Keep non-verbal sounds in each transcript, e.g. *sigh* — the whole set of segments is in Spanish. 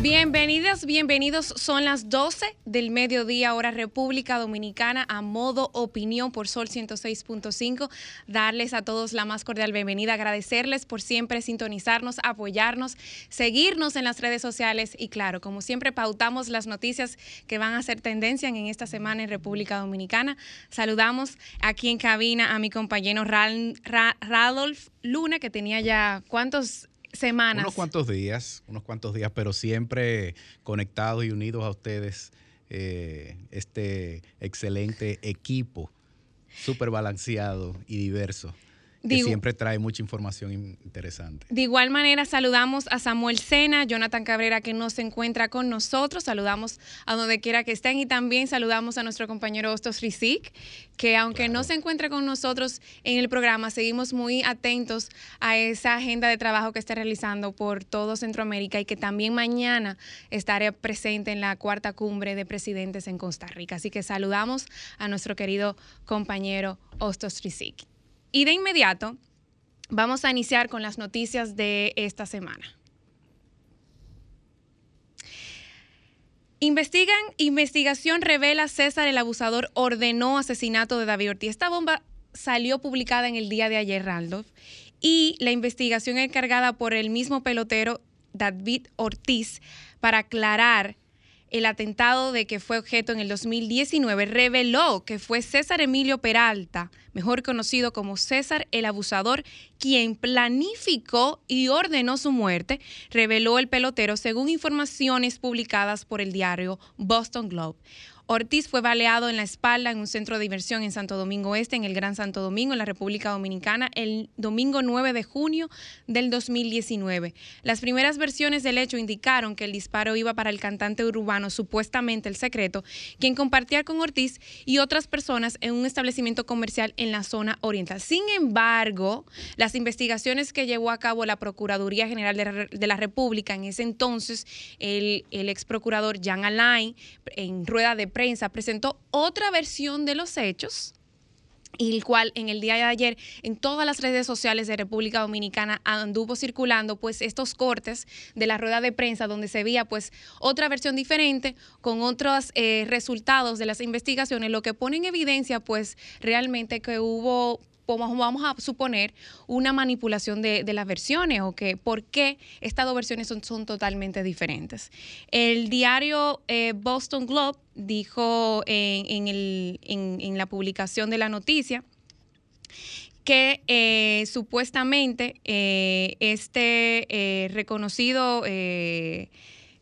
Bienvenidas, bienvenidos. Son las 12 del mediodía, hora República Dominicana, a modo opinión por Sol 106.5. Darles a todos la más cordial bienvenida, agradecerles por siempre sintonizarnos, apoyarnos, seguirnos en las redes sociales y claro, como siempre pautamos las noticias que van a ser tendencia en esta semana en República Dominicana. Saludamos aquí en cabina a mi compañero Radolf Luna, que tenía ya cuántos semanas. Unos cuantos días, unos cuantos días, pero siempre conectados y unidos a ustedes, eh, este excelente equipo, súper balanceado y diverso que siempre trae mucha información interesante. De igual manera, saludamos a Samuel Sena, Jonathan Cabrera, que no se encuentra con nosotros. Saludamos a donde quiera que estén y también saludamos a nuestro compañero Ostos Rizik, que aunque no se encuentre con nosotros en el programa, seguimos muy atentos a esa agenda de trabajo que está realizando por todo Centroamérica y que también mañana estará presente en la cuarta cumbre de presidentes en Costa Rica. Así que saludamos a nuestro querido compañero Ostos Rizik. Y de inmediato vamos a iniciar con las noticias de esta semana. Investigan, investigación revela César el abusador ordenó asesinato de David Ortiz. Esta bomba salió publicada en el día de ayer, Randolph, y la investigación encargada por el mismo pelotero David Ortiz para aclarar el atentado de que fue objeto en el 2019 reveló que fue César Emilio Peralta, mejor conocido como César el Abusador, quien planificó y ordenó su muerte, reveló el pelotero según informaciones publicadas por el diario Boston Globe. Ortiz fue baleado en la espalda en un centro de diversión en Santo Domingo Este, en el Gran Santo Domingo, en la República Dominicana, el domingo 9 de junio del 2019. Las primeras versiones del hecho indicaron que el disparo iba para el cantante urbano, supuestamente el secreto, quien compartía con Ortiz y otras personas en un establecimiento comercial en la zona oriental. Sin embargo, las investigaciones que llevó a cabo la Procuraduría General de la República en ese entonces, el, el ex procurador Jan Alain, en rueda de prensa presentó otra versión de los hechos y el cual en el día de ayer en todas las redes sociales de República Dominicana anduvo circulando pues estos cortes de la rueda de prensa donde se veía pues otra versión diferente con otros eh, resultados de las investigaciones, lo que pone en evidencia pues realmente que hubo vamos a suponer una manipulación de, las versiones o que por qué estas dos versiones son, son totalmente diferentes. El diario eh, Boston Globe dijo en, en, la publicación de la noticia que eh, supuestamente eh, este reconocido,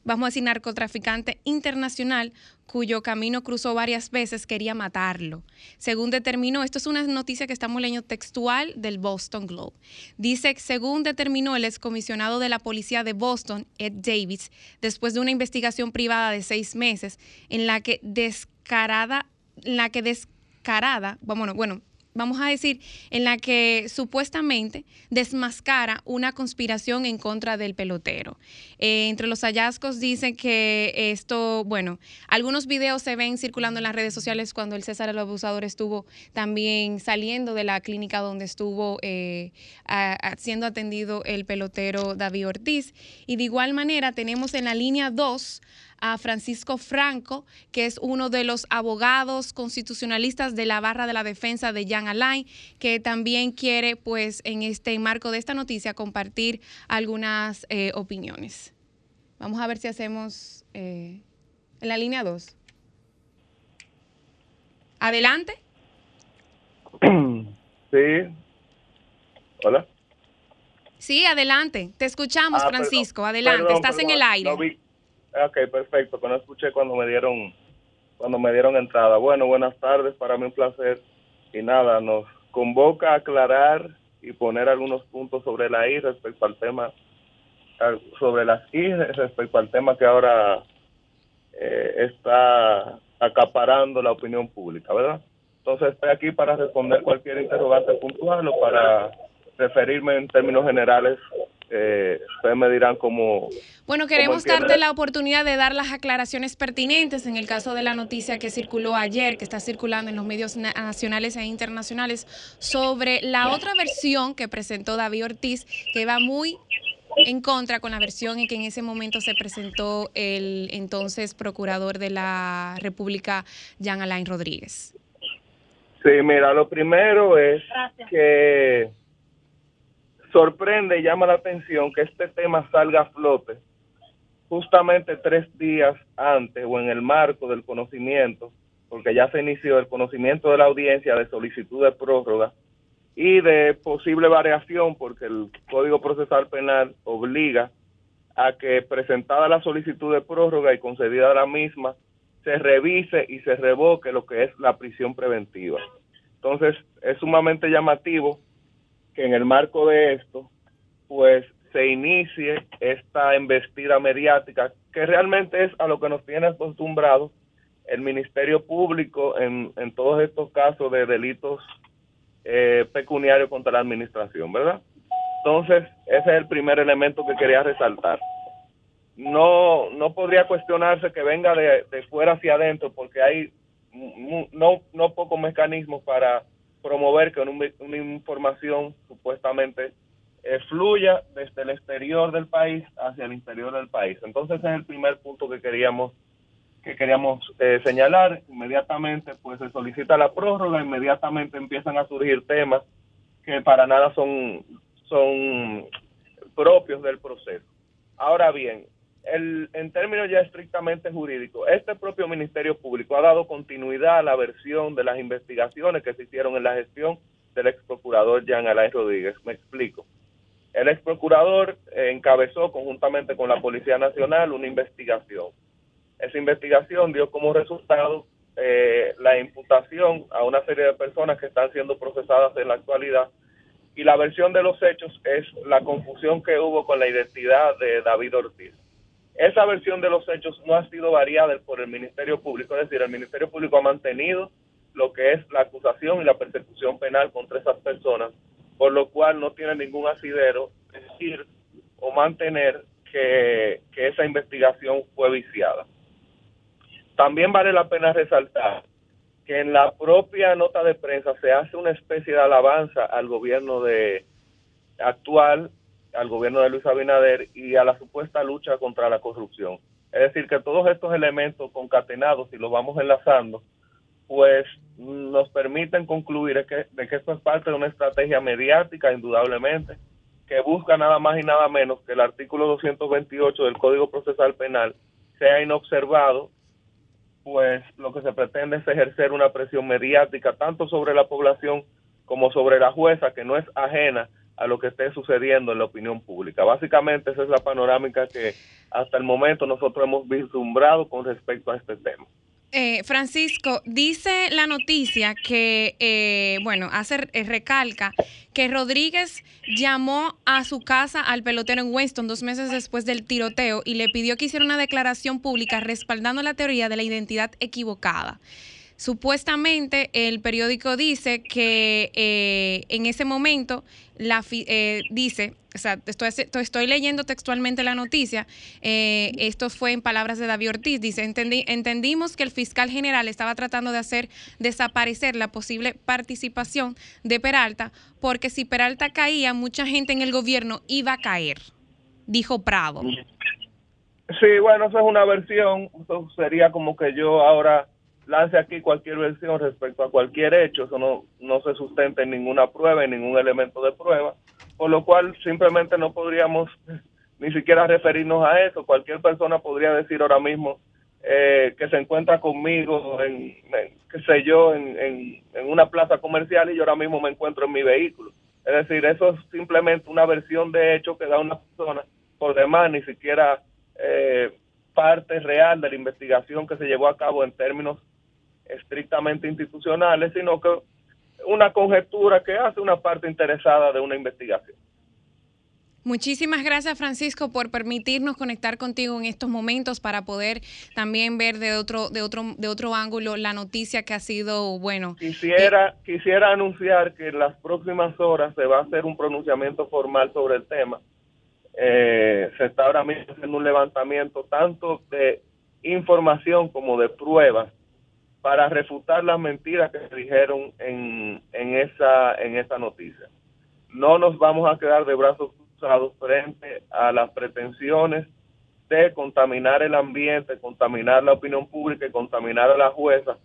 vamos a decir, narcotraficante internacional cuyo camino cruzó varias veces, quería matarlo. Según determinó, esto es una noticia que estamos leyendo textual del Boston Globe. Dice, según determinó el excomisionado de la policía de Boston, Ed Davis, después de una investigación privada de seis meses, en la que descarada, en la que descarada, bueno, bueno, vamos a decir, en la que supuestamente desmascara una conspiración en contra del pelotero. Eh, entre los hallazgos dicen que esto, bueno, algunos videos se ven circulando en las redes sociales cuando el César el Abusador estuvo también saliendo de la clínica donde estuvo eh, siendo atendido el pelotero David Ortiz. Y de igual manera tenemos en la línea 2 a Francisco Franco, que es uno de los abogados constitucionalistas de la barra de la defensa de Jan Alain, que también quiere, pues, en este marco de esta noticia, compartir algunas eh, opiniones. Vamos a ver si hacemos eh, en la línea 2. Adelante. *clears throat* Sí. Hola. Sí, adelante. Te escuchamos, ah, Francisco. Adelante. Estás en el aire. Ok, perfecto, que no escuché cuando me dieron cuando me dieron entrada. Bueno, buenas tardes, para mí un placer. Y nada, nos convoca a aclarar y poner algunos puntos sobre la I respecto al tema sobre las I respecto al tema que ahora eh, está acaparando la opinión pública, ¿verdad? Entonces estoy aquí para responder cualquier interrogante puntual o para referirme en términos generales eh, ustedes me dirán cómo... Bueno, queremos darte la oportunidad de dar las aclaraciones pertinentes en el caso de la noticia que circuló ayer, que está circulando en los medios nacionales e internacionales, sobre la otra versión que presentó David Ortiz, que va muy en contra con la versión en que en ese momento se presentó el entonces procurador de la República, Jean Alain Rodríguez. Sí, mira, lo primero es que sorprende y llama la atención que este tema salga a flote justamente tres días antes o en el marco del conocimiento, porque ya se inició el conocimiento de la audiencia de solicitud de prórroga y de posible variación, porque el Código Procesal Penal obliga a que presentada la solicitud de prórroga y concedida la misma, se revise y se revoque lo que es la prisión preventiva. Entonces, es sumamente llamativo que en el marco de esto, pues se inicie esta embestida mediática, que realmente es a lo que nos tiene acostumbrados el Ministerio Público en, en todos estos casos de delitos eh, pecuniarios contra la administración, ¿verdad? Entonces, ese es el primer elemento que quería resaltar. No, no podría cuestionarse que venga de, de fuera hacia adentro, porque hay no, no pocos mecanismos para promover que una, información supuestamente eh, fluya desde el exterior del país hacia el interior del país. Entonces ese es el primer punto que queríamos que queríamos eh, señalar. Inmediatamente pues se solicita la prórroga, inmediatamente empiezan a surgir temas que para nada son, son propios del proceso. Ahora bien, el, en términos ya estrictamente jurídicos, este propio Ministerio Público ha dado continuidad a la versión de las investigaciones que se hicieron en la gestión del ex procurador Jean Alain Rodríguez. Me explico. El ex procurador encabezó conjuntamente con la Policía Nacional una investigación. Esa investigación dio como resultado eh, la imputación a una serie de personas que están siendo procesadas en la actualidad y la versión de los hechos es la confusión que hubo con la identidad de David Ortiz. Esa versión de los hechos no ha sido variada por el Ministerio Público, es decir, el Ministerio Público ha mantenido lo que es la acusación y la persecución penal contra esas personas, por lo cual no tiene ningún asidero decir o mantener que, que esa investigación fue viciada. También vale la pena resaltar que en la propia nota de prensa se hace una especie de alabanza al gobierno de actual al gobierno de Luis Abinader y a la supuesta lucha contra la corrupción. Es decir, que todos estos elementos concatenados, y los vamos enlazando, pues nos permiten concluir que, de que esto es parte de una estrategia mediática, indudablemente, que busca nada más y nada menos que el artículo 228 del Código Procesal Penal sea inobservado, pues lo que se pretende es ejercer una presión mediática tanto sobre la población como sobre la jueza, que no es ajena a lo que esté sucediendo en la opinión pública. Básicamente esa es la panorámica que hasta el momento nosotros hemos vislumbrado con respecto a este tema. Eh, Francisco, dice la noticia que, eh, bueno, hace eh, recalca que Rodríguez llamó a su casa al pelotero en Winston dos meses después del tiroteo y le pidió que hiciera una declaración pública respaldando la teoría de la identidad equivocada. Supuestamente el periódico dice que eh, en ese momento la eh, dice, o sea, estoy, estoy, leyendo textualmente la noticia, eh, esto fue en palabras de David Ortiz, dice, entendimos que el fiscal general estaba tratando de hacer desaparecer la posible participación de Peralta, porque si Peralta caía, mucha gente en el gobierno iba a caer, dijo Prado. Sí, bueno, esa es una versión, eso sería como que yo ahora lance aquí cualquier versión respecto a cualquier hecho, eso no, no se sustenta en ninguna prueba, en ningún elemento de prueba, por lo cual simplemente no podríamos *laughs* ni siquiera referirnos a eso. Cualquier persona podría decir ahora mismo eh, que se encuentra conmigo en, qué sé yo, en, en, una plaza comercial y yo ahora mismo me encuentro en mi vehículo. Es decir, eso es simplemente una versión de hecho que da una persona, por demás ni siquiera eh, parte real de la investigación que se llevó a cabo en términos estrictamente institucionales, sino que una conjetura que hace una parte interesada de una investigación. Muchísimas gracias Francisco por permitirnos conectar contigo en estos momentos para poder también ver de otro de otro de otro ángulo la noticia que ha sido bueno. Quisiera eh, quisiera anunciar que en las próximas horas se va a hacer un pronunciamiento formal sobre el tema. Eh, se está ahora mismo haciendo un levantamiento tanto de información como de pruebas para refutar las mentiras que se dijeron en, en esa en esa noticia. No nos vamos a quedar de brazos frente a las pretensiones de contaminar el ambiente, contaminar la opinión pública y contaminar a la jueza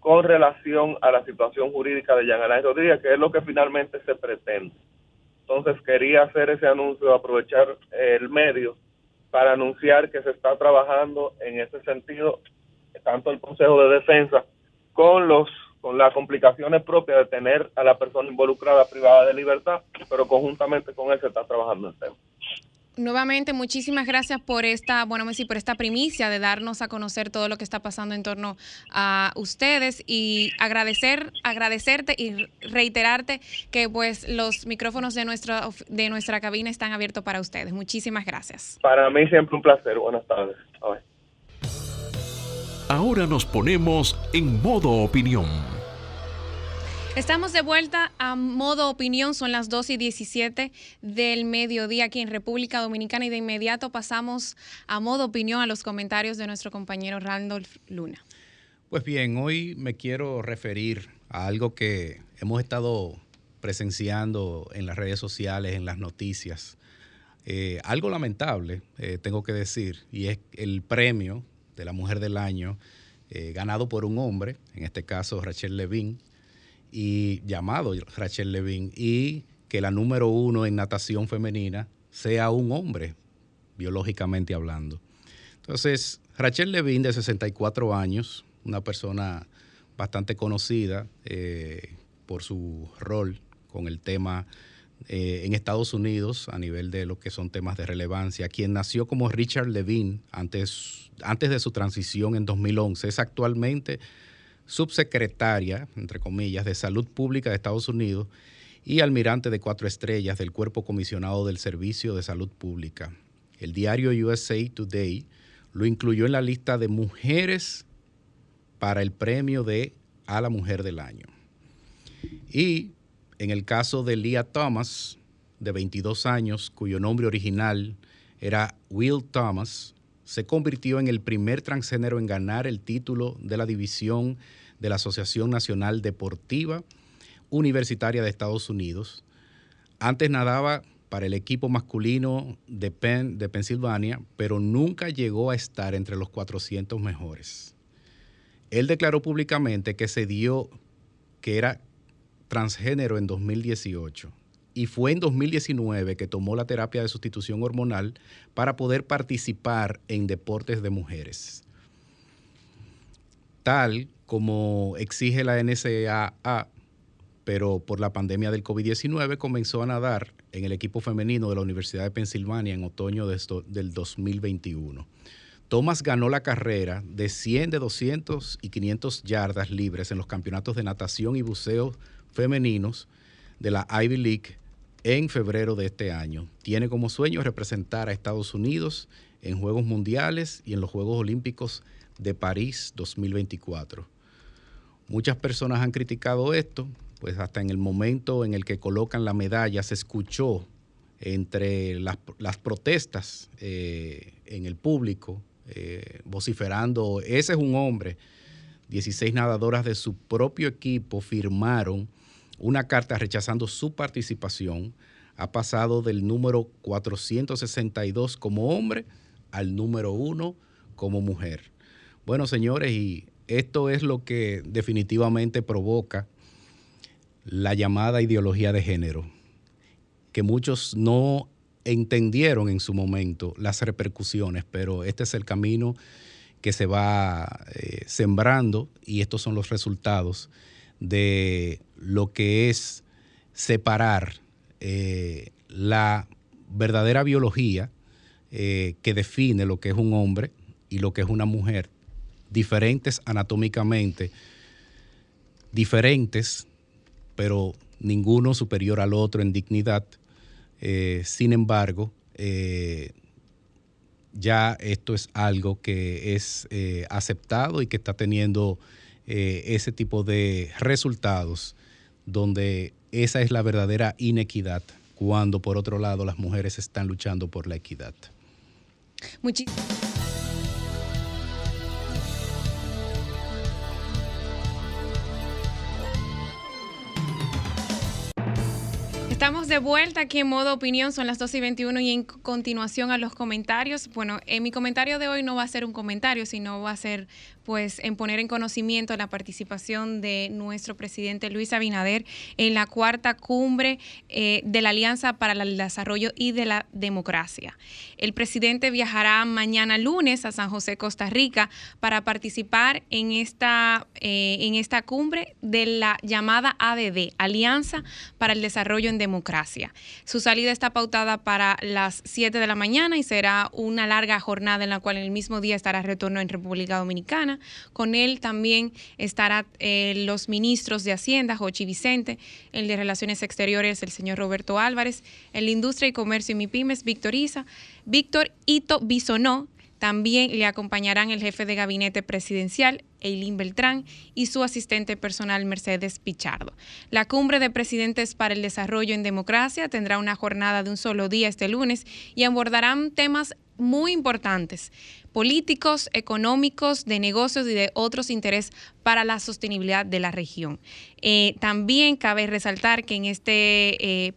con relación a la situación jurídica de Jean Alain Rodríguez, que es lo que finalmente se pretende. Entonces quería hacer ese anuncio, aprovechar el medio para anunciar que se está trabajando en ese sentido, tanto el Consejo de Defensa con los con las complicaciones propias de tener a la persona involucrada privada de libertad, pero conjuntamente con él se está trabajando el tema. Nuevamente, muchísimas gracias por esta, bueno, por esta primicia de darnos a conocer todo lo que está pasando en torno a ustedes y agradecer, agradecerte y reiterarte que pues los micrófonos de nuestra de nuestra cabina están abiertos para ustedes. Muchísimas gracias. Para mí siempre un placer. Buenas tardes. Ahora nos ponemos en modo opinión Estamos de vuelta a modo opinión, son las 2 y 17 del mediodía aquí en República Dominicana y de inmediato pasamos a modo opinión a los comentarios de nuestro compañero Randolph Luna. Pues bien, hoy me quiero referir a algo que hemos estado presenciando en las redes sociales, en las noticias. Eh, algo lamentable, eh, tengo que decir, y es el premio de la Mujer del Año eh, ganado por un hombre, en este caso Rachel Levine y llamado Rachel Levine y que la número uno en natación femenina sea un hombre, biológicamente hablando. Entonces, Rachel Levine, de 64 años, una persona bastante conocida eh, por su rol con el tema eh, en Estados Unidos a nivel de lo que son temas de relevancia, quien nació como Richard Levine antes, antes de su transición en 2011, es actualmente subsecretaria, entre comillas, de Salud Pública de Estados Unidos y almirante de cuatro estrellas del Cuerpo Comisionado del Servicio de Salud Pública. El diario USA Today lo incluyó en la lista de mujeres para el premio de a la mujer del año. Y en el caso de Leah Thomas, de 22 años, cuyo nombre original era Will Thomas, se convirtió en el primer transgénero en ganar el título de la división de la Asociación Nacional Deportiva Universitaria de Estados Unidos. Antes nadaba para el equipo masculino de, Penn, de Pensilvania, pero nunca llegó a estar entre los 400 mejores. Él declaró públicamente que se dio que era transgénero en 2018 y fue en 2019 que tomó la terapia de sustitución hormonal para poder participar en deportes de mujeres. Tal como exige la NCAA, pero por la pandemia del COVID-19 comenzó a nadar en el equipo femenino de la Universidad de Pensilvania en otoño del 2021. Thomas ganó la carrera de 100, de 200 y 500 yardas libres en los campeonatos de natación y buceo femeninos de la Ivy League en febrero de este año. Tiene como sueño representar a Estados Unidos en Juegos Mundiales y en los Juegos Olímpicos de París 2024. Muchas personas han criticado esto, pues hasta en el momento en el que colocan la medalla se escuchó entre las, protestas eh, en el público, eh, vociferando, ese es un hombre. 16 nadadoras de su propio equipo firmaron una carta rechazando su participación, ha pasado del número 462 como hombre al número 1 como mujer. Bueno, señores, y esto es lo que definitivamente provoca la llamada ideología de género, que muchos no entendieron en su momento las repercusiones, pero este es el camino que se va eh, sembrando y estos son los resultados de lo que es separar eh, la verdadera biología eh, que define lo que es un hombre y lo que es una mujer, diferentes anatómicamente, diferentes, pero ninguno superior al otro en dignidad, sin embargo, ya esto es algo que es aceptado y que está teniendo ese tipo de resultados donde esa es la verdadera inequidad, cuando por otro lado las mujeres están luchando por la equidad. De vuelta aquí en modo opinión, son las 12 y 21 y en continuación a los comentarios. Bueno, en mi comentario de hoy no va a ser un comentario, sino va a ser pues en poner en conocimiento la participación de nuestro presidente Luis Abinader en la cuarta cumbre eh, de la Alianza para el Desarrollo y de la Democracia. El presidente viajará mañana lunes a San José, Costa Rica, para participar en esta, eh, en esta cumbre de la llamada ADD, Alianza para el Desarrollo en Democracia. Su salida está pautada para las 7 de la mañana y será una larga jornada en la cual el mismo día estará retorno en República Dominicana. Con él también estará eh, los ministros de Hacienda, Jochi Vicente, el de Relaciones Exteriores, el señor Roberto Álvarez, el de Industria y Comercio y MIPIMES, Víctor Isa, Víctor Ito Bisonó, también le acompañarán el jefe de gabinete presidencial, Eileen Beltrán, y su asistente personal, Mercedes Pichardo. La cumbre de presidentes para el desarrollo en democracia tendrá una jornada de un solo día este lunes y abordarán temas muy importantes, políticos, económicos, de negocios y de otros intereses para la sostenibilidad de la región. Eh, también cabe resaltar que en este... Eh,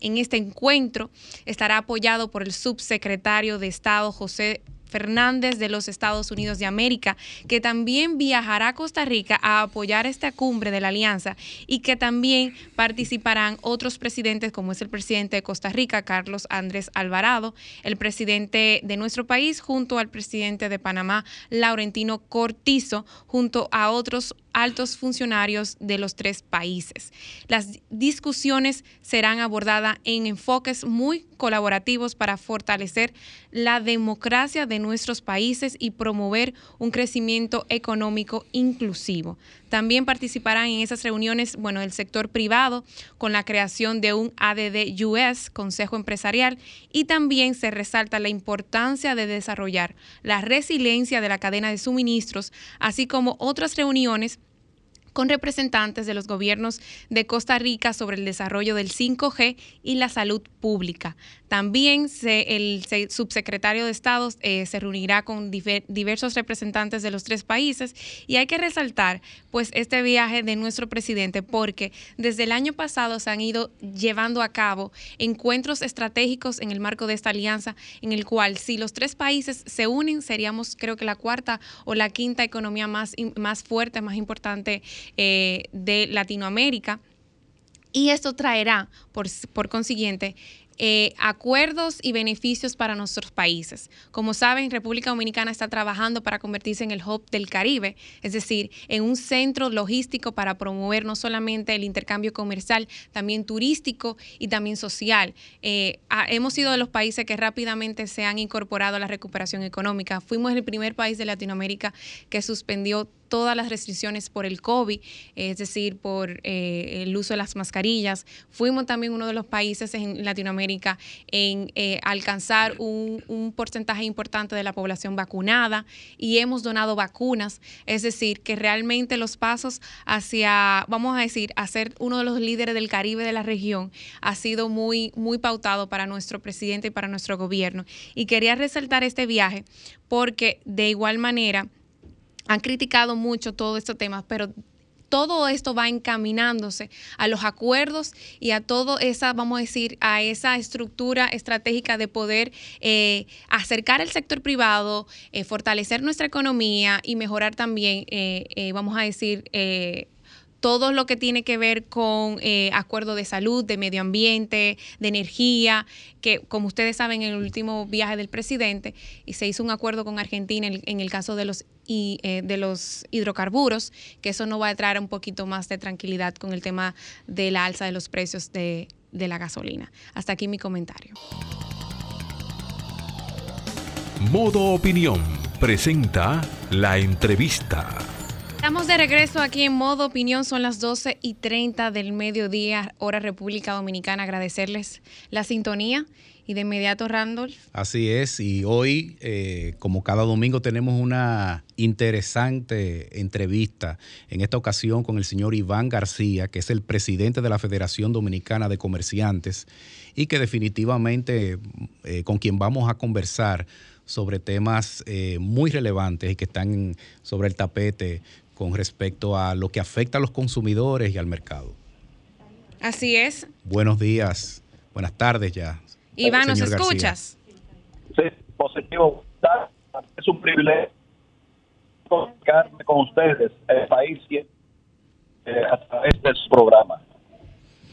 en este encuentro estará apoyado por el subsecretario de Estado José Fernández de los Estados Unidos de América, que también viajará a Costa Rica a apoyar esta cumbre de la alianza y que también participarán otros presidentes, como es el presidente de Costa Rica, Carlos Andrés Alvarado, el presidente de nuestro país, junto al presidente de Panamá, Laurentino Cortizo, junto a otros altos funcionarios de los tres países. Las discusiones serán abordadas en enfoques muy colaborativos para fortalecer la democracia de nuestros países y promover un crecimiento económico inclusivo. También participarán en esas reuniones, bueno, el sector privado con la creación de un ADD US, Consejo Empresarial, y también se resalta la importancia de desarrollar la resiliencia de la cadena de suministros, así como otras reuniones con representantes de los gobiernos de Costa Rica sobre el desarrollo del 5G y la salud pública. También el subsecretario de Estado eh, se reunirá con diversos representantes de los tres países y hay que resaltar pues este viaje de nuestro presidente porque desde el año pasado se han ido llevando a cabo encuentros estratégicos en el marco de esta alianza en el cual si los tres países se unen seríamos creo que la cuarta o la quinta economía más, más fuerte, más importante eh, de Latinoamérica. Y esto traerá, por, por consiguiente, eh, acuerdos y beneficios para nuestros países. Como saben, República Dominicana está trabajando para convertirse en el hub del Caribe, es decir, en un centro logístico para promover no solamente el intercambio comercial, también turístico y también social. Eh, hemos sido de los países que rápidamente se han incorporado a la recuperación económica. Fuimos el primer país de Latinoamérica que suspendió todas las restricciones por el COVID, es decir, por eh, el uso de las mascarillas. Fuimos también uno de los países en Latinoamérica en eh, alcanzar un, un, porcentaje importante de la población vacunada y hemos donado vacunas, es decir, que realmente los pasos hacia, vamos a decir, a ser uno de los líderes del Caribe de la región ha sido muy, muy pautado para nuestro presidente y para nuestro gobierno. Y quería resaltar este viaje porque de igual manera, han criticado mucho todos estos temas, pero todo esto va encaminándose a los acuerdos y a toda esa, vamos a decir, a esa estructura estratégica de poder eh, acercar el sector privado, eh, fortalecer nuestra economía y mejorar también, eh, vamos a decir, todo lo que tiene que ver con eh, acuerdo de salud, de medio ambiente, de energía, que como ustedes saben en el último viaje del presidente y se hizo un acuerdo con Argentina en el, caso de los, y, eh, de los hidrocarburos, que eso no va a traer un poquito más de tranquilidad con el tema de la alza de los precios de, de la gasolina. Hasta aquí mi comentario. Modo Opinión presenta la entrevista. Estamos de regreso aquí en modo opinión, son las 12 y 30 del mediodía, hora República Dominicana. Agradecerles la sintonía y de inmediato Randolph. Así es, y hoy, eh, como cada domingo, tenemos una interesante entrevista, en esta ocasión con el señor Iván García, que es el presidente de la Federación Dominicana de Comerciantes y que definitivamente eh, con quien vamos a conversar sobre temas eh, muy relevantes y que están sobre el tapete con respecto a lo que afecta a los consumidores y al mercado. Así es. Buenos días, buenas tardes ya. Iván, ¿nos escuchas? Sí, positivo. Es un privilegio comunicarme con ustedes, el país, eh, a través de su programa.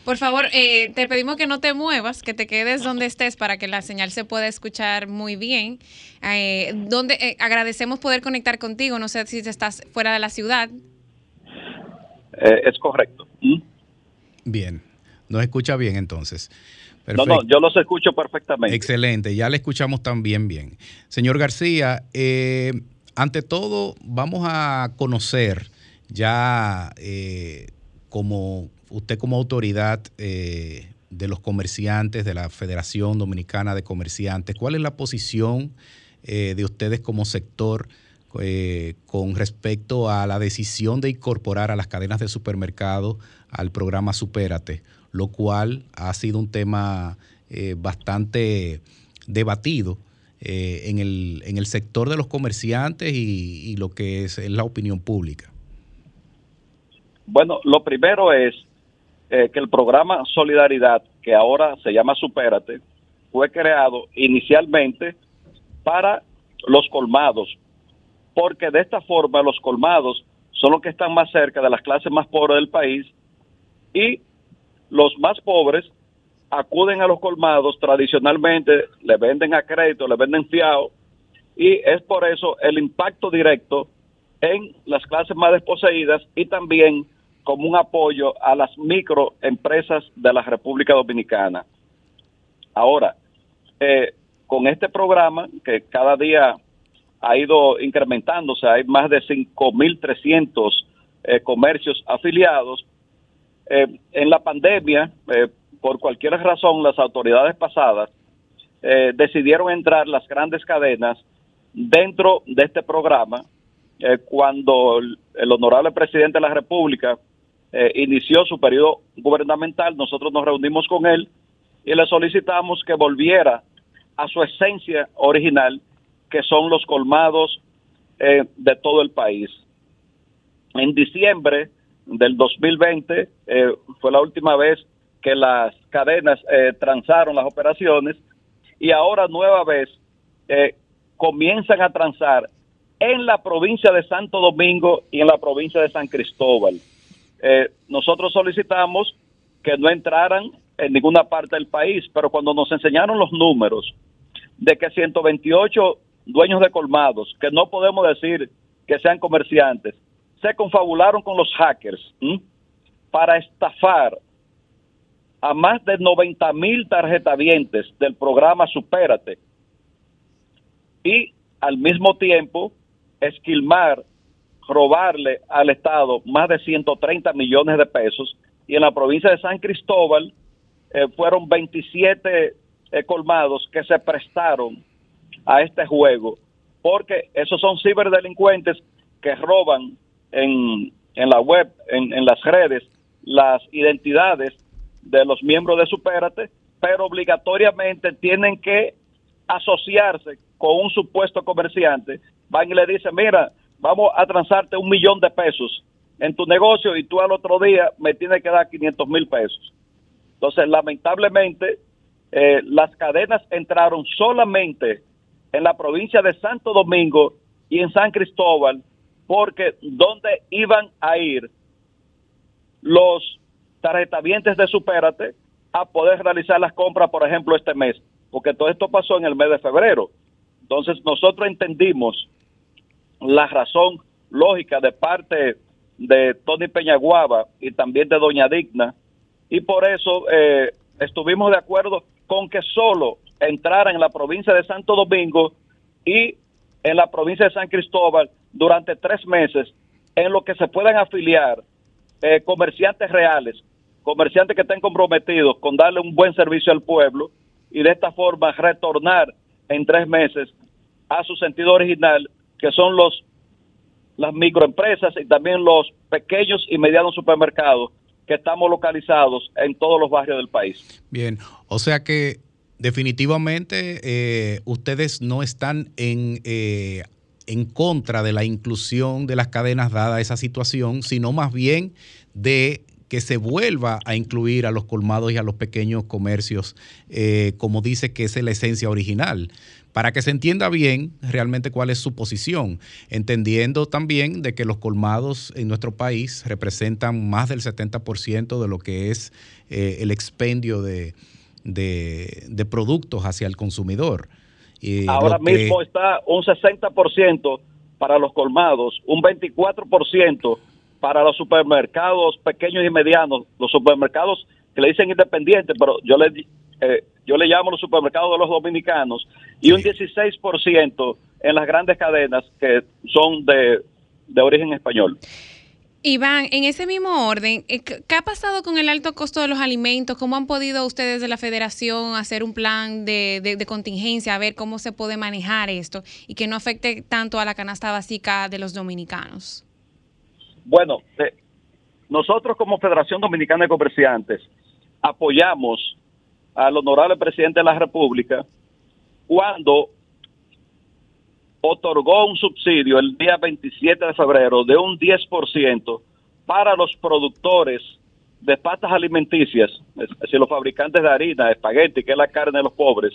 Por favor, eh, te pedimos que no te muevas, que te quedes donde estés para que la señal se pueda escuchar muy bien. Eh, donde eh, agradecemos poder conectar contigo. No sé si estás fuera de la ciudad. es correcto. ¿Mm? Bien, nos escucha bien entonces. No, no, yo los escucho perfectamente. Excelente, ya le escuchamos también bien. Señor García, ante todo, vamos a conocer ya como usted como autoridad eh, de los comerciantes, de la Federación Dominicana de Comerciantes, ¿cuál es la posición eh, de ustedes como sector eh, con respecto a la decisión de incorporar a las cadenas de supermercados al programa Supérate, lo cual ha sido un tema bastante debatido en el, sector de los comerciantes y, lo que es la opinión pública? Bueno, lo primero es eh, que el programa Solidaridad, que ahora se llama Supérate, fue creado inicialmente para los colmados, porque de esta forma los colmados son los que están más cerca de las clases más pobres del país y los más pobres acuden a los colmados tradicionalmente, le venden a crédito, le venden fiado y es por eso el impacto directo en las clases más desposeídas y también como un apoyo a las microempresas de la República Dominicana. Ahora, eh, con este programa que cada día ha ido incrementándose, hay más de 5.300 eh, comercios afiliados. Eh, en la pandemia, eh, por cualquier razón, las autoridades pasadas decidieron entrar las grandes cadenas dentro de este programa cuando el honorable presidente de la República eh, inició su periodo gubernamental, nosotros nos reunimos con él y le solicitamos que volviera a su esencia original, que son los colmados eh, de todo el país. En diciembre del 2020 eh, fue la última vez que las cadenas transaron las operaciones y ahora nueva vez comienzan a transar en la provincia de Santo Domingo y en la provincia de San Cristóbal. Eh, nosotros solicitamos que no entraran en ninguna parte del país, pero cuando nos enseñaron los números de que 128 dueños de colmados, que no podemos decir que sean comerciantes, se confabularon con los hackers para estafar a más de 90 mil tarjetavientes del programa Supérate. Y al mismo tiempo esquilmar robarle al Estado más de 130 millones de pesos. Y en la provincia de San Cristóbal eh, fueron 27 eh, colmados que se prestaron a este juego porque esos son ciberdelincuentes que roban en, en la web, en, en las redes, las identidades de los miembros de Supérate, pero obligatoriamente tienen que asociarse con un supuesto comerciante. Van y le dicen, mira, vamos a transarte un millón de pesos en tu negocio y tú al otro día me tienes que dar 500 mil pesos. Entonces, lamentablemente, eh, las cadenas entraron solamente en la provincia de Santo Domingo y en San Cristóbal, porque donde iban a ir los tarjetavientes de Supérate a poder realizar las compras, por ejemplo, este mes, porque todo esto pasó en el mes de febrero. Entonces, nosotros entendimos la razón lógica de parte de Tony Peñaguaba y también de Doña Digna, y por eso eh, estuvimos de acuerdo con que solo entraran en la provincia de Santo Domingo y en la provincia de San Cristóbal durante tres meses en lo que se puedan afiliar eh, comerciantes reales, comerciantes que estén comprometidos con darle un buen servicio al pueblo y de esta forma retornar en tres meses a su sentido original, que son los las microempresas y también los pequeños y medianos supermercados que estamos localizados en todos los barrios del país. Bien, o sea que definitivamente eh, ustedes no están en, eh, en contra de la inclusión de las cadenas dada esa situación, sino más bien de que se vuelva a incluir a los colmados y a los pequeños comercios, eh, como dice que es la esencia original para que se entienda bien realmente cuál es su posición, entendiendo también de que los colmados en nuestro país representan más del 70% de lo que es eh, el expendio de, de, productos hacia el consumidor. Ahora mismo está un 60% para los colmados, un 24% para los supermercados pequeños y medianos, los supermercados que le dicen independientes, pero yo le eh, yo le llamo los supermercados de los dominicanos, y un 16% en las grandes cadenas que son de, origen español. Iván, en ese mismo orden, eh, ¿qué ha pasado con el alto costo de los alimentos? ¿Cómo han podido ustedes de la federación hacer un plan de, contingencia, a ver cómo se puede manejar esto y que no afecte tanto a la canasta básica de los dominicanos? Bueno, eh, nosotros como Federación Dominicana de Comerciantes apoyamos al honorable presidente de la República cuando otorgó un subsidio el día 27 de febrero de un 10% para los productores de patas alimenticias, es decir, los fabricantes de harina, espagueti, que es la carne de los pobres,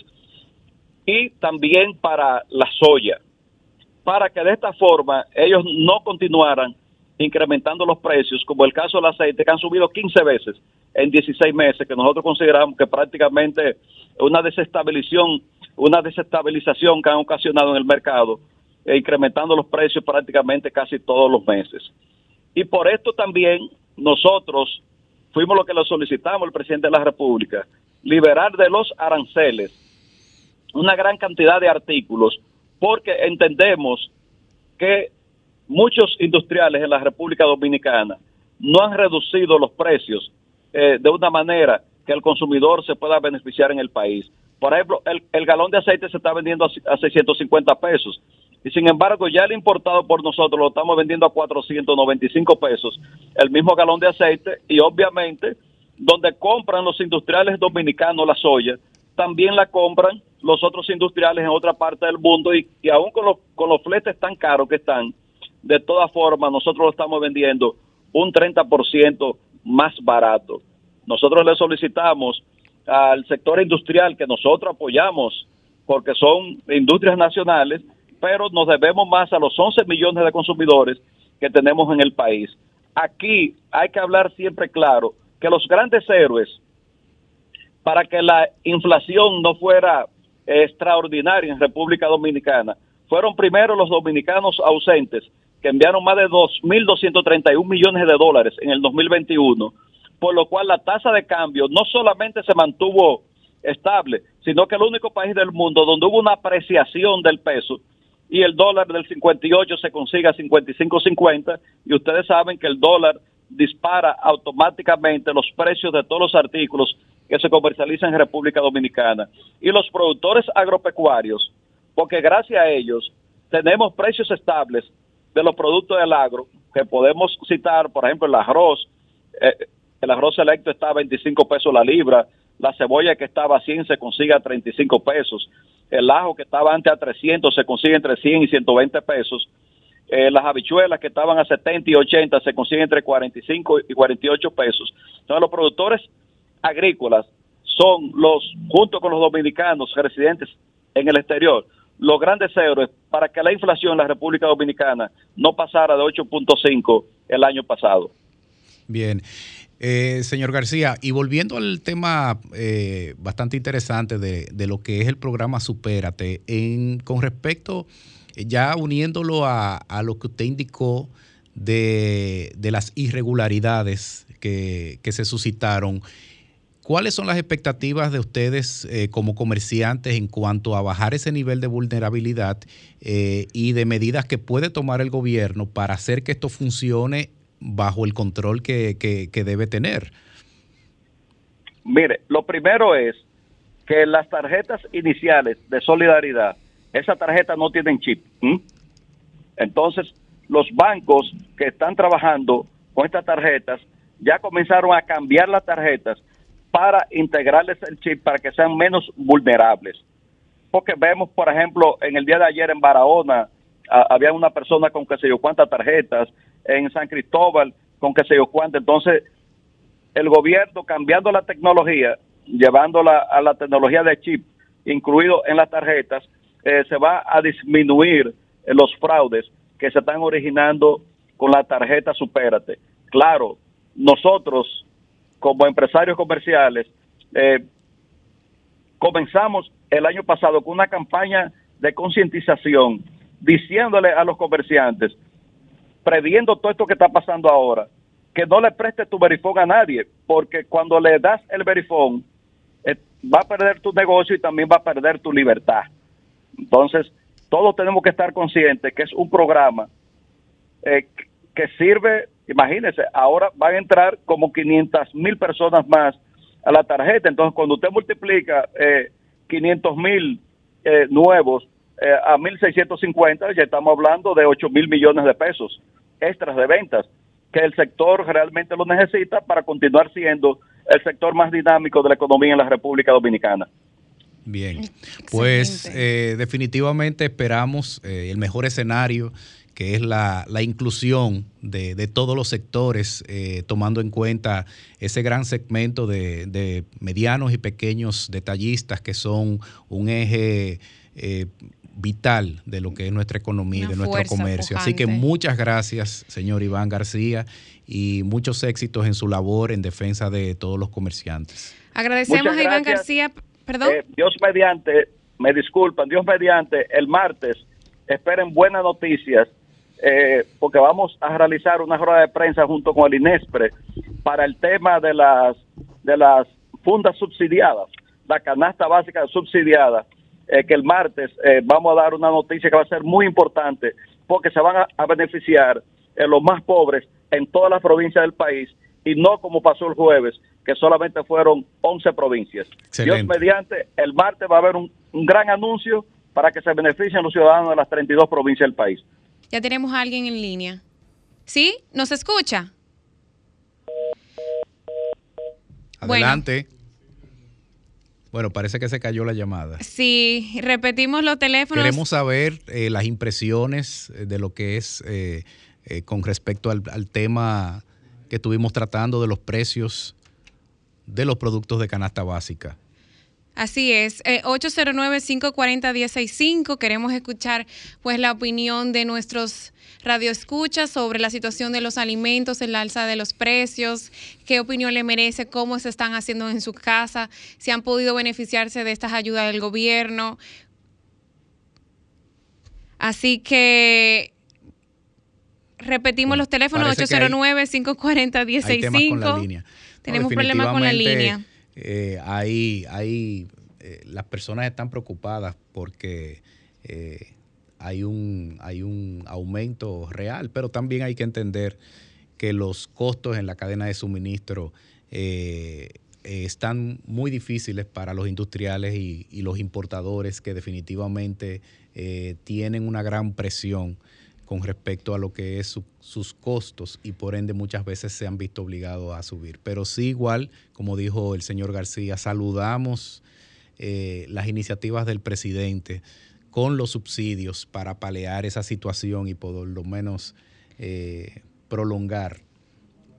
y también para la soya, para que de esta forma ellos no continuaran incrementando los precios, como el caso del aceite, que han subido 15 veces en 16 meses, que nosotros consideramos que prácticamente una desestabilización, una desestabilización que han ocasionado en el mercado, e incrementando los precios prácticamente casi todos los meses. Y por esto también nosotros fuimos lo que le solicitamos al presidente de la República, liberar de los aranceles una gran cantidad de artículos, porque entendemos que muchos industriales en la República Dominicana no han reducido los precios eh, de una manera que el consumidor se pueda beneficiar en el país. Por ejemplo, el, galón de aceite se está vendiendo a, 650 pesos. Y sin embargo ya el importado por nosotros lo estamos vendiendo a 495 pesos, el mismo galón de aceite. Y obviamente donde compran los industriales dominicanos la soya, también la compran los otros industriales en otra parte del mundo. Y, y aún con los, con los fletes tan caros que están, de todas formas nosotros lo estamos vendiendo un 30% más barato. Nosotros le solicitamos al sector industrial que nosotros apoyamos porque son industrias nacionales, pero nos debemos más a los 11 millones de consumidores que tenemos en el país. Aquí hay que hablar siempre claro que los grandes héroes, para que la inflación no fuera extraordinaria en República Dominicana, fueron primero los dominicanos ausentes que enviaron más de 2.231 millones de dólares en el 2021, por lo cual la tasa de cambio no solamente se mantuvo estable, sino que el único país del mundo donde hubo una apreciación del peso y el dólar del 58 se consigue a 55.50 y ustedes saben que el dólar dispara automáticamente los precios de todos los artículos que se comercializan en República Dominicana. Y los productores agropecuarios, porque gracias a ellos tenemos precios estables de los productos del agro, que podemos citar, por ejemplo, el arroz, eh, el arroz selecto está a 25 pesos la libra, la cebolla que estaba a 100 se consigue a 35 pesos, el ajo que estaba antes a 300 se consigue entre 100 y 120 pesos, eh, las habichuelas que estaban a 70 y 80 se consiguen entre 45 y 48 pesos. Entonces los productores agrícolas son los, junto con los dominicanos residentes en el exterior, los grandes héroes para que la inflación en la República Dominicana no pasara de 8.5 el año pasado. Bien. Eh, señor García, y volviendo al tema eh, bastante interesante de, lo que es el programa Supérate, en, con respecto, ya uniéndolo a, lo que usted indicó de, las irregularidades que, se suscitaron, ¿Cuáles son las expectativas de ustedes eh, como comerciantes en cuanto a bajar ese nivel de vulnerabilidad eh, y de medidas que puede tomar el gobierno para hacer que esto funcione bajo el control que, que, debe tener? Mire, lo primero es que las tarjetas iniciales de solidaridad, esa tarjeta no tienen chip. Entonces, los bancos que están trabajando con estas tarjetas ya comenzaron a cambiar las tarjetas para integrarles el chip para que sean menos vulnerables. Porque vemos, por ejemplo, en el día de ayer en Barahona, había una persona con que se yo cuántas tarjetas, en San Cristóbal con que se yo cuántas. Entonces, el gobierno cambiando la tecnología, llevándola a la tecnología de chip, incluido en las tarjetas, eh, se va a disminuir los fraudes que se están originando con la tarjeta Supérate. Claro, nosotros como empresarios comerciales, eh, comenzamos el año pasado con una campaña de concientización, diciéndole a los comerciantes, previendo todo esto que está pasando ahora, que no le preste tu verifón a nadie, porque cuando le das el verifón, eh, va a perder tu negocio y también va a perder tu libertad. Entonces, todos tenemos que estar conscientes que es un programa eh, que sirve Imagínense, ahora van a entrar como 500 mil personas más a la tarjeta. Entonces, cuando usted multiplica eh, 500 mil eh, nuevos a 1.650, ya estamos hablando de 8 mil millones de pesos extras de ventas, que el sector realmente lo necesita para continuar siendo el sector más dinámico de la economía en la República Dominicana. Bien, pues eh, definitivamente esperamos el mejor escenario que es la, inclusión de, todos los sectores, eh, tomando en cuenta ese gran segmento de, medianos y pequeños detallistas que son un eje eh, vital de lo que es nuestra economía y de nuestro comercio. Así que muchas gracias, señor Iván García, y muchos éxitos en su labor en defensa de todos los comerciantes. Agradecemos a Iván García. Perdón. Eh, Dios mediante, me disculpan, Dios mediante, el martes esperen buenas noticias eh, porque vamos a realizar una rueda de prensa junto con el INESPRE para el tema de las de las fundas subsidiadas, la canasta básica subsidiada, eh, que el martes eh, vamos a dar una noticia que va a ser muy importante, porque se van a, beneficiar los más pobres en todas las provincias del país y no como pasó el jueves, que solamente fueron 11 provincias. Dios mediante, el martes va a haber un, un gran anuncio para que se beneficien los ciudadanos de las 32 provincias del país. Ya tenemos a alguien en línea. ¿Sí? ¿Nos escucha? Adelante. Bueno. Parece que se cayó la llamada. Sí, repetimos los teléfonos. Queremos saber eh, las impresiones eh, de lo que es eh, con respecto al, al tema que estuvimos tratando de los precios de los productos de canasta básica. Así es, 809-540-165. Eh, Queremos escuchar pues la opinión de nuestros radioescuchas sobre la situación de los alimentos, el alza de los precios, qué opinión le merece, cómo se están haciendo en su casa, si han podido beneficiarse de estas ayudas del gobierno. Así que repetimos los teléfonos 809-540-165. Tenemos problemas con la línea eh, hay, hay eh, las personas están preocupadas porque eh, hay, un, hay un aumento real, pero también hay que entender que los costos en la cadena de suministro están muy difíciles para los industriales y, los importadores que definitivamente tienen una gran presión con respecto a lo que es sus costos y por ende muchas veces se han visto obligados a subir. Pero sí igual, como dijo el señor García, saludamos eh, las iniciativas del presidente con los subsidios para palear esa situación y por lo menos eh, prolongar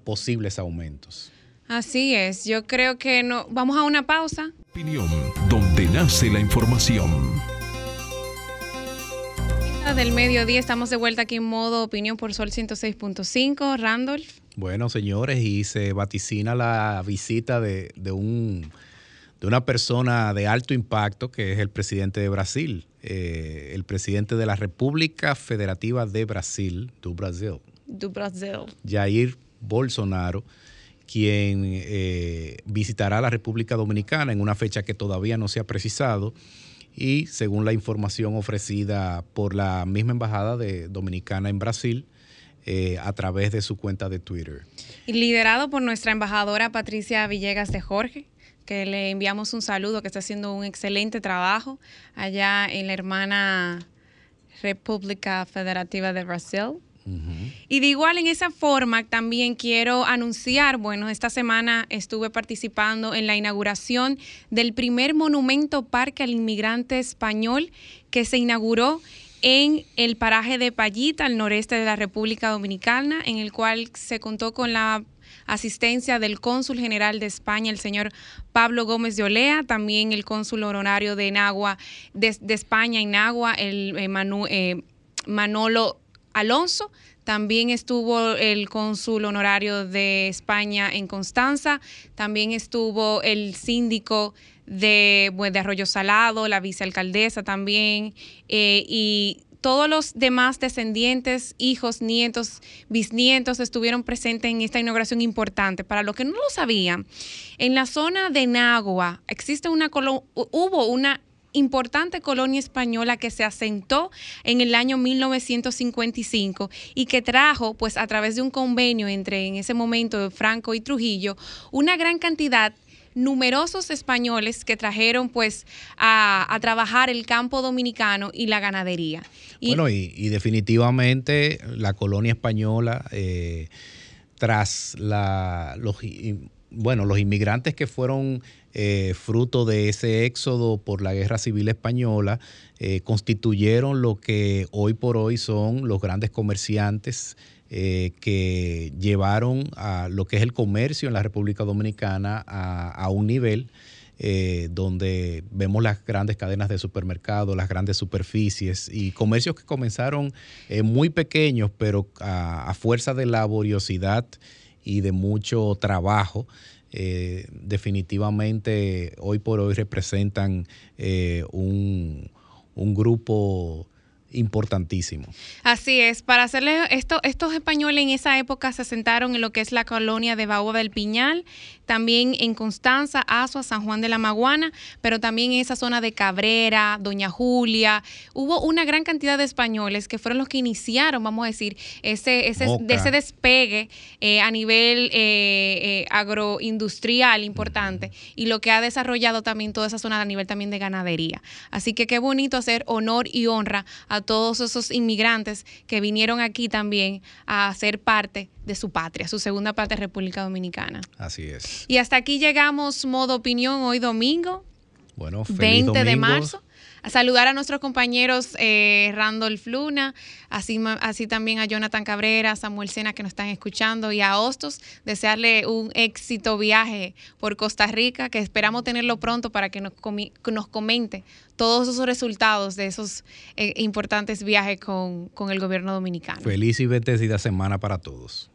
posibles aumentos. Así es, yo creo que no. Vamos a una pausa. Opinión, donde nace la información del mediodía. Estamos de vuelta aquí en modo opinión por Sol 106.5. Randolph. Bueno, señores, y se vaticina la visita de, un, de una persona de alto impacto que es el presidente de Brasil, eh, el presidente de la República Federativa de Brasil, do Brasil. Do Brasil. Jair Bolsonaro quien eh, visitará la República Dominicana en una fecha que todavía no se ha precisado y según la información ofrecida por la misma Embajada de Dominicana en Brasil eh, a través de su cuenta de Twitter. Y liderado por nuestra embajadora Patricia Villegas de Jorge, que le enviamos un saludo, que está haciendo un excelente trabajo allá en la hermana República Federativa de Brasil. Y de igual en esa forma también quiero anunciar, bueno, esta semana estuve participando en la inauguración del primer monumento parque al inmigrante español que se inauguró en el paraje de Payita, al noreste de la República Dominicana, en el cual se contó con la asistencia del cónsul general de España, el señor Pablo Gómez de Olea, también el cónsul honorario de Nagua, de, España en Nagua, el eh, eh, Manolo Alonso. También estuvo el cónsul honorario de España en Constanza. También estuvo el síndico de, de Arroyo Salado, la vicealcaldesa también. Eh, y todos los demás descendientes, hijos, nietos, bisnietos estuvieron presentes en esta inauguración importante. Para los que no lo sabían, en la zona de Nagua existe una hubo una importante colonia española que se asentó en el año 1955 y que trajo, pues a través de un convenio entre en ese momento Franco y Trujillo, una gran cantidad numerosos españoles que trajeron pues a, trabajar el campo dominicano y la ganadería. bueno, y, definitivamente la colonia española, eh, tras la, los, bueno, los inmigrantes que fueron eh, fruto de ese éxodo por la Guerra Civil Española, eh, constituyeron lo que hoy por hoy son los grandes comerciantes eh, que llevaron a lo que es el comercio en la República Dominicana a, un nivel donde vemos las grandes cadenas de supermercados, las grandes superficies y comercios que comenzaron muy pequeños, pero a, fuerza de laboriosidad y de mucho trabajo, eh, definitivamente hoy por hoy representan eh, un, un grupo importantísimo. Así es, para hacerle esto, estos españoles en esa época se asentaron en lo que es la colonia de Baúa del Piñal, también en Constanza, Azua, San Juan de la Maguana, pero también en esa zona de Cabrera, Doña Julia. Hubo una gran cantidad de españoles que fueron los que iniciaron, vamos a decir, ese, ese, ese despegue eh, a nivel eh, eh, agroindustrial importante y lo que ha desarrollado también toda esa zona a nivel también de ganadería. Así que qué bonito hacer honor y honra a todos esos inmigrantes que vinieron aquí también a ser parte de su patria, su segunda parte República Dominicana. Así es. Y hasta aquí llegamos modo opinión hoy domingo. Bueno, 20 de marzo a saludar a nuestros compañeros eh, Randolph Luna, así, así también a Jonathan Cabrera, Samuel Sena que nos están escuchando y a Hostos, desearle un éxito viaje por Costa Rica, que esperamos tenerlo pronto para que nos, nos comente todos esos resultados de esos eh, importantes viajes con, con el gobierno dominicano. Feliz y bendecida semana para todos.